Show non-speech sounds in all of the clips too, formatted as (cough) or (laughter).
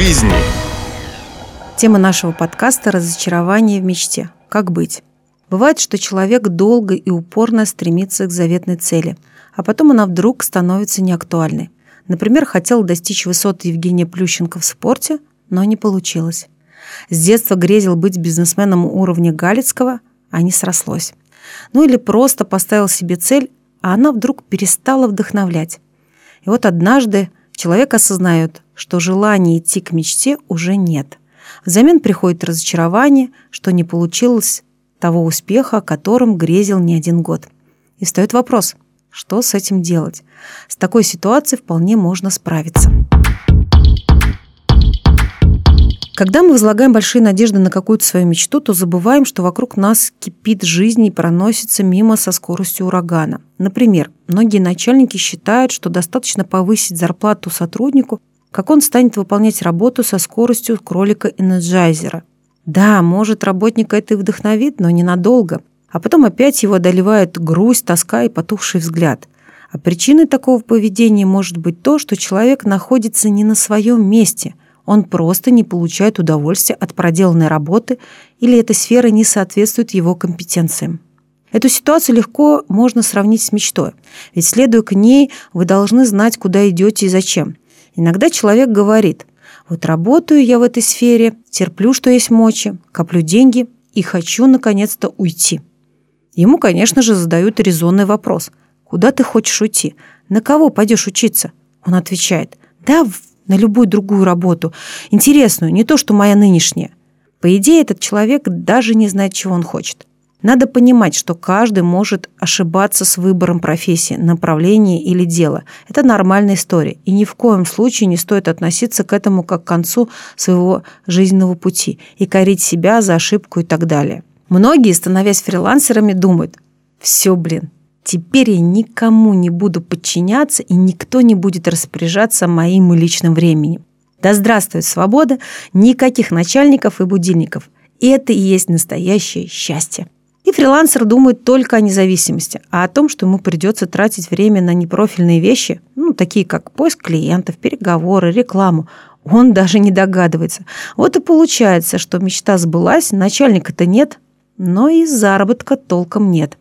жизни. Тема нашего подкаста – разочарование в мечте. Как быть? Бывает, что человек долго и упорно стремится к заветной цели, а потом она вдруг становится неактуальной. Например, хотел достичь высот Евгения Плющенко в спорте, но не получилось. С детства грезил быть бизнесменом уровня Галицкого, а не срослось. Ну или просто поставил себе цель, а она вдруг перестала вдохновлять. И вот однажды человек осознает, что желания идти к мечте уже нет. Взамен приходит разочарование, что не получилось того успеха, о котором грезил не один год. И встает вопрос, что с этим делать? С такой ситуацией вполне можно справиться. Когда мы возлагаем большие надежды на какую-то свою мечту, то забываем, что вокруг нас кипит жизнь и проносится мимо со скоростью урагана. Например, многие начальники считают, что достаточно повысить зарплату сотруднику, как он станет выполнять работу со скоростью кролика-энерджайзера. Да, может, работника это и вдохновит, но ненадолго. А потом опять его одолевает грусть, тоска и потухший взгляд. А причиной такого поведения может быть то, что человек находится не на своем месте – он просто не получает удовольствия от проделанной работы или эта сфера не соответствует его компетенциям. Эту ситуацию легко можно сравнить с мечтой, ведь следуя к ней, вы должны знать, куда идете и зачем. Иногда человек говорит, вот работаю я в этой сфере, терплю, что есть мочи, коплю деньги и хочу наконец-то уйти. Ему, конечно же, задают резонный вопрос. Куда ты хочешь уйти? На кого пойдешь учиться? Он отвечает, да на любую другую работу, интересную, не то, что моя нынешняя. По идее, этот человек даже не знает, чего он хочет. Надо понимать, что каждый может ошибаться с выбором профессии, направления или дела. Это нормальная история, и ни в коем случае не стоит относиться к этому как к концу своего жизненного пути и корить себя за ошибку и так далее. Многие, становясь фрилансерами, думают, все, блин, Теперь я никому не буду подчиняться, и никто не будет распоряжаться моим личным временем. Да здравствует свобода, никаких начальников и будильников. Это и есть настоящее счастье. И фрилансер думает только о независимости, а о том, что ему придется тратить время на непрофильные вещи, ну, такие как поиск клиентов, переговоры, рекламу, он (laughs) даже не догадывается. Вот и получается, что мечта сбылась, начальника-то нет, но и заработка толком нет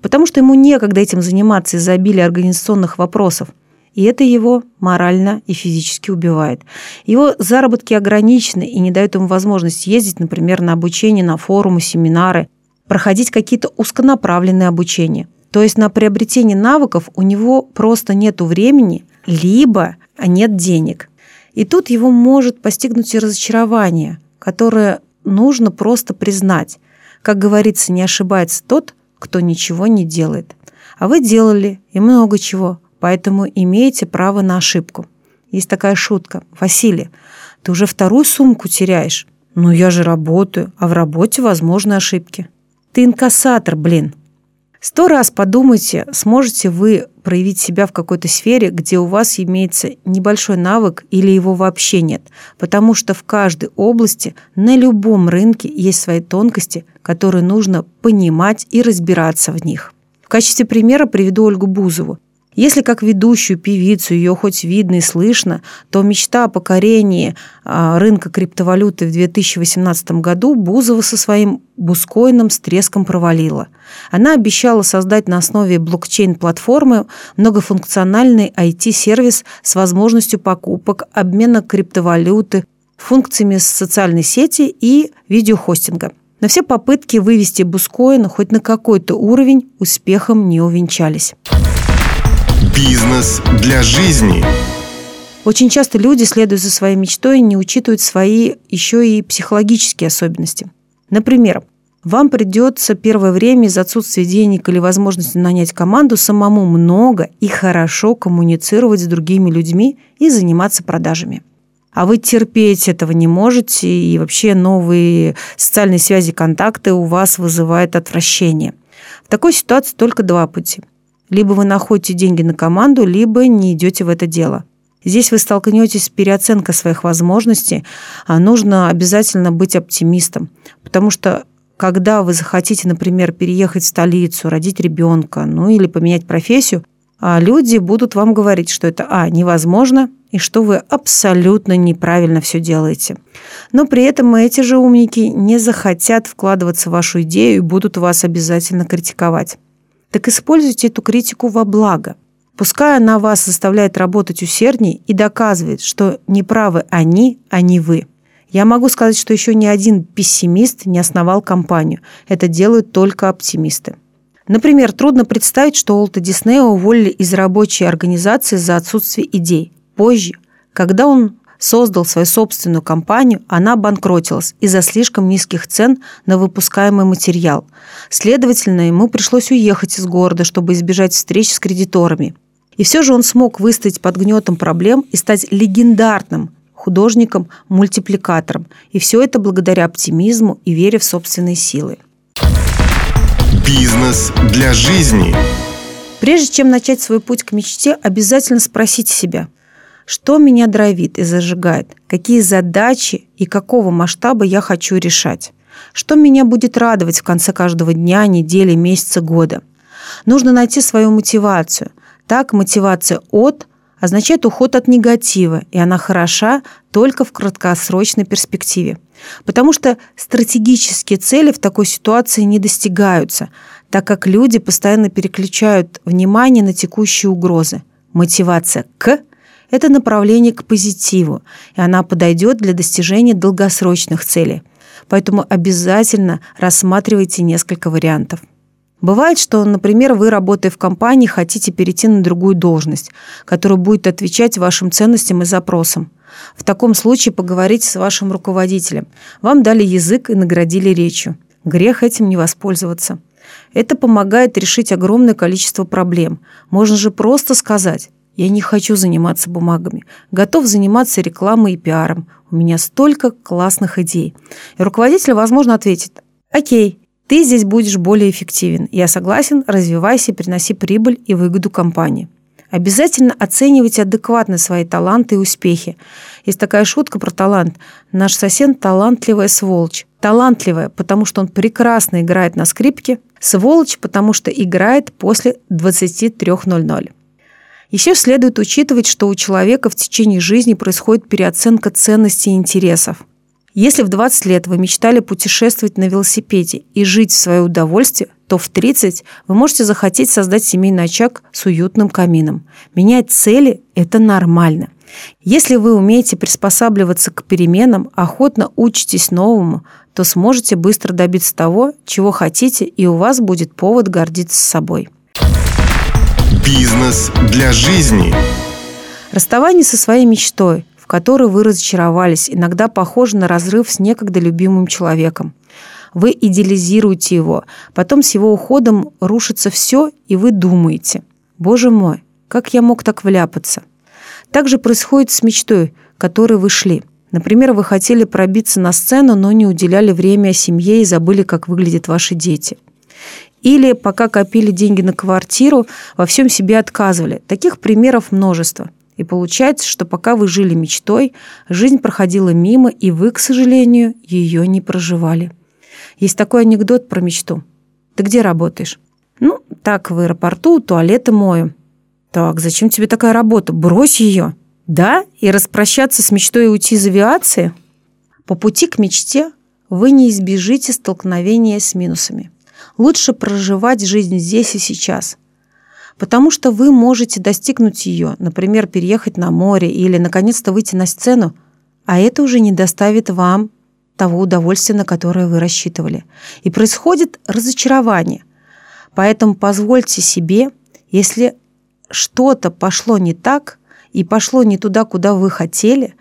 потому что ему некогда этим заниматься из-за обилия организационных вопросов. И это его морально и физически убивает. Его заработки ограничены и не дают ему возможность ездить, например, на обучение, на форумы, семинары, проходить какие-то узконаправленные обучения. То есть на приобретение навыков у него просто нет времени, либо нет денег. И тут его может постигнуть и разочарование, которое нужно просто признать. Как говорится, не ошибается тот, кто ничего не делает. А вы делали и много чего, поэтому имеете право на ошибку. Есть такая шутка. Василий, ты уже вторую сумку теряешь. Ну, я же работаю, а в работе возможны ошибки. Ты инкассатор, блин. Сто раз подумайте, сможете вы проявить себя в какой-то сфере, где у вас имеется небольшой навык или его вообще нет. Потому что в каждой области, на любом рынке есть свои тонкости, которые нужно понимать и разбираться в них. В качестве примера приведу Ольгу Бузову. Если как ведущую певицу ее хоть видно и слышно, то мечта о покорении а, рынка криптовалюты в 2018 году Бузова со своим бускоином с треском провалила. Она обещала создать на основе блокчейн-платформы многофункциональный IT-сервис с возможностью покупок, обмена криптовалюты, функциями социальной сети и видеохостинга. Но все попытки вывести бускоин хоть на какой-то уровень успехом не увенчались. Бизнес для жизни. Очень часто люди, следуя за своей мечтой, не учитывают свои еще и психологические особенности. Например, вам придется первое время из отсутствия денег или возможности нанять команду самому много и хорошо коммуницировать с другими людьми и заниматься продажами. А вы терпеть этого не можете, и вообще новые социальные связи, контакты у вас вызывают отвращение. В такой ситуации только два пути – либо вы находите деньги на команду, либо не идете в это дело. Здесь вы столкнетесь с переоценкой своих возможностей, а нужно обязательно быть оптимистом, потому что когда вы захотите, например, переехать в столицу, родить ребенка, ну или поменять профессию, а люди будут вам говорить, что это, а, невозможно, и что вы абсолютно неправильно все делаете. Но при этом эти же умники не захотят вкладываться в вашу идею и будут вас обязательно критиковать. Так используйте эту критику во благо. Пускай она вас заставляет работать усерднее и доказывает, что неправы они, а не вы. Я могу сказать, что еще ни один пессимист не основал компанию. Это делают только оптимисты. Например, трудно представить, что Уолта Диснея уволили из рабочей организации за отсутствие идей. Позже, когда он создал свою собственную компанию, она банкротилась из-за слишком низких цен на выпускаемый материал. Следовательно, ему пришлось уехать из города, чтобы избежать встреч с кредиторами. И все же он смог выстоять под гнетом проблем и стать легендарным художником-мультипликатором. И все это благодаря оптимизму и вере в собственные силы. Бизнес для жизни. Прежде чем начать свой путь к мечте, обязательно спросите себя, что меня дровит и зажигает, какие задачи и какого масштаба я хочу решать, что меня будет радовать в конце каждого дня, недели, месяца, года. Нужно найти свою мотивацию. Так, мотивация от означает уход от негатива, и она хороша только в краткосрочной перспективе. Потому что стратегические цели в такой ситуации не достигаются, так как люди постоянно переключают внимание на текущие угрозы. Мотивация «к» – это направление к позитиву, и она подойдет для достижения долгосрочных целей. Поэтому обязательно рассматривайте несколько вариантов. Бывает, что, например, вы, работая в компании, хотите перейти на другую должность, которая будет отвечать вашим ценностям и запросам. В таком случае поговорите с вашим руководителем. Вам дали язык и наградили речью. Грех этим не воспользоваться. Это помогает решить огромное количество проблем. Можно же просто сказать «Я не хочу заниматься бумагами. Готов заниматься рекламой и пиаром. У меня столько классных идей». И руководитель, возможно, ответит «Окей, ты здесь будешь более эффективен. Я согласен, развивайся, приноси прибыль и выгоду компании. Обязательно оценивайте адекватно свои таланты и успехи. Есть такая шутка про талант. Наш сосед – талантливая сволочь. Талантливая, потому что он прекрасно играет на скрипке. Сволочь, потому что играет после 23.00. Еще следует учитывать, что у человека в течение жизни происходит переоценка ценностей и интересов. Если в 20 лет вы мечтали путешествовать на велосипеде и жить в свое удовольствие, то в 30 вы можете захотеть создать семейный очаг с уютным камином. Менять цели – это нормально. Если вы умеете приспосабливаться к переменам, охотно учитесь новому, то сможете быстро добиться того, чего хотите, и у вас будет повод гордиться собой. Бизнес для жизни. Расставание со своей мечтой – которой вы разочаровались, иногда похоже на разрыв с некогда любимым человеком. Вы идеализируете его, потом с его уходом рушится все, и вы думаете, «Боже мой, как я мог так вляпаться?» Так же происходит с мечтой, которой вы шли. Например, вы хотели пробиться на сцену, но не уделяли время семье и забыли, как выглядят ваши дети. Или пока копили деньги на квартиру, во всем себе отказывали. Таких примеров множество. И получается, что пока вы жили мечтой, жизнь проходила мимо, и вы, к сожалению, ее не проживали. Есть такой анекдот про мечту. Ты где работаешь? Ну, так, в аэропорту, туалеты мою. Так, зачем тебе такая работа? Брось ее. Да? И распрощаться с мечтой и уйти из авиации? По пути к мечте вы не избежите столкновения с минусами. Лучше проживать жизнь здесь и сейчас – потому что вы можете достигнуть ее, например, переехать на море или наконец-то выйти на сцену, а это уже не доставит вам того удовольствия, на которое вы рассчитывали. И происходит разочарование. Поэтому позвольте себе, если что-то пошло не так и пошло не туда, куда вы хотели,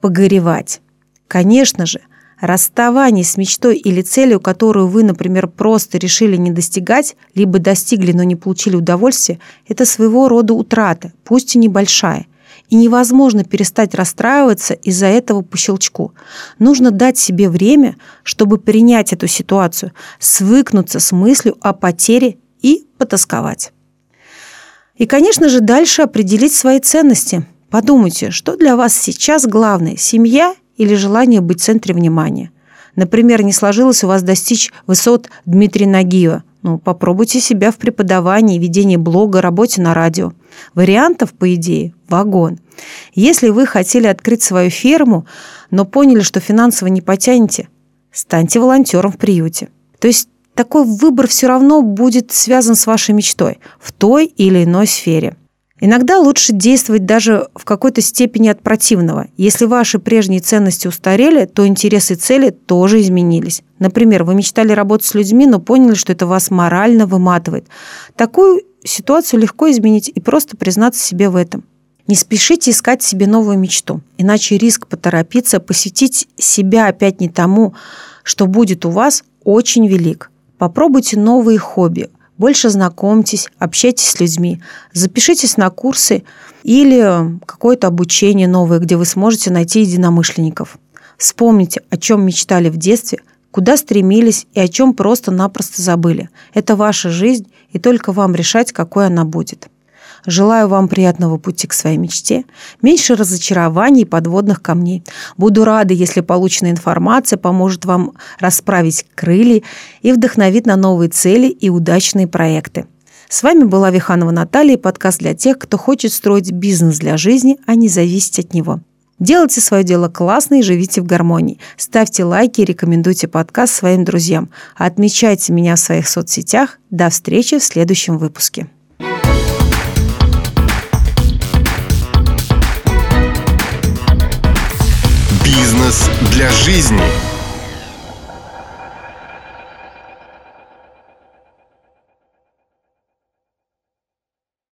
погоревать. Конечно же, Расставание с мечтой или целью, которую вы, например, просто решили не достигать, либо достигли, но не получили удовольствия, это своего рода утрата, пусть и небольшая. И невозможно перестать расстраиваться из-за этого по щелчку. Нужно дать себе время, чтобы принять эту ситуацию, свыкнуться с мыслью о потере и потасковать. И, конечно же, дальше определить свои ценности. Подумайте, что для вас сейчас главное – семья или желание быть в центре внимания. Например, не сложилось у вас достичь высот Дмитрия Нагиева, Ну, попробуйте себя в преподавании, ведении блога, работе на радио. Вариантов, по идее, вагон. Если вы хотели открыть свою ферму, но поняли, что финансово не потянете, станьте волонтером в приюте. То есть такой выбор все равно будет связан с вашей мечтой в той или иной сфере. Иногда лучше действовать даже в какой-то степени от противного. Если ваши прежние ценности устарели, то интересы и цели тоже изменились. Например, вы мечтали работать с людьми, но поняли, что это вас морально выматывает. Такую ситуацию легко изменить и просто признаться себе в этом. Не спешите искать себе новую мечту, иначе риск поторопиться, посвятить себя опять не тому, что будет у вас, очень велик. Попробуйте новые хобби, больше знакомьтесь, общайтесь с людьми, запишитесь на курсы или какое-то обучение новое, где вы сможете найти единомышленников. Вспомните, о чем мечтали в детстве, куда стремились и о чем просто-напросто забыли. Это ваша жизнь, и только вам решать, какой она будет. Желаю вам приятного пути к своей мечте, меньше разочарований и подводных камней. Буду рада, если полученная информация поможет вам расправить крылья и вдохновит на новые цели и удачные проекты. С вами была Виханова Наталья, подкаст для тех, кто хочет строить бизнес для жизни, а не зависеть от него. Делайте свое дело классно и живите в гармонии. Ставьте лайки и рекомендуйте подкаст своим друзьям. Отмечайте меня в своих соцсетях. До встречи в следующем выпуске. Бизнес для жизни.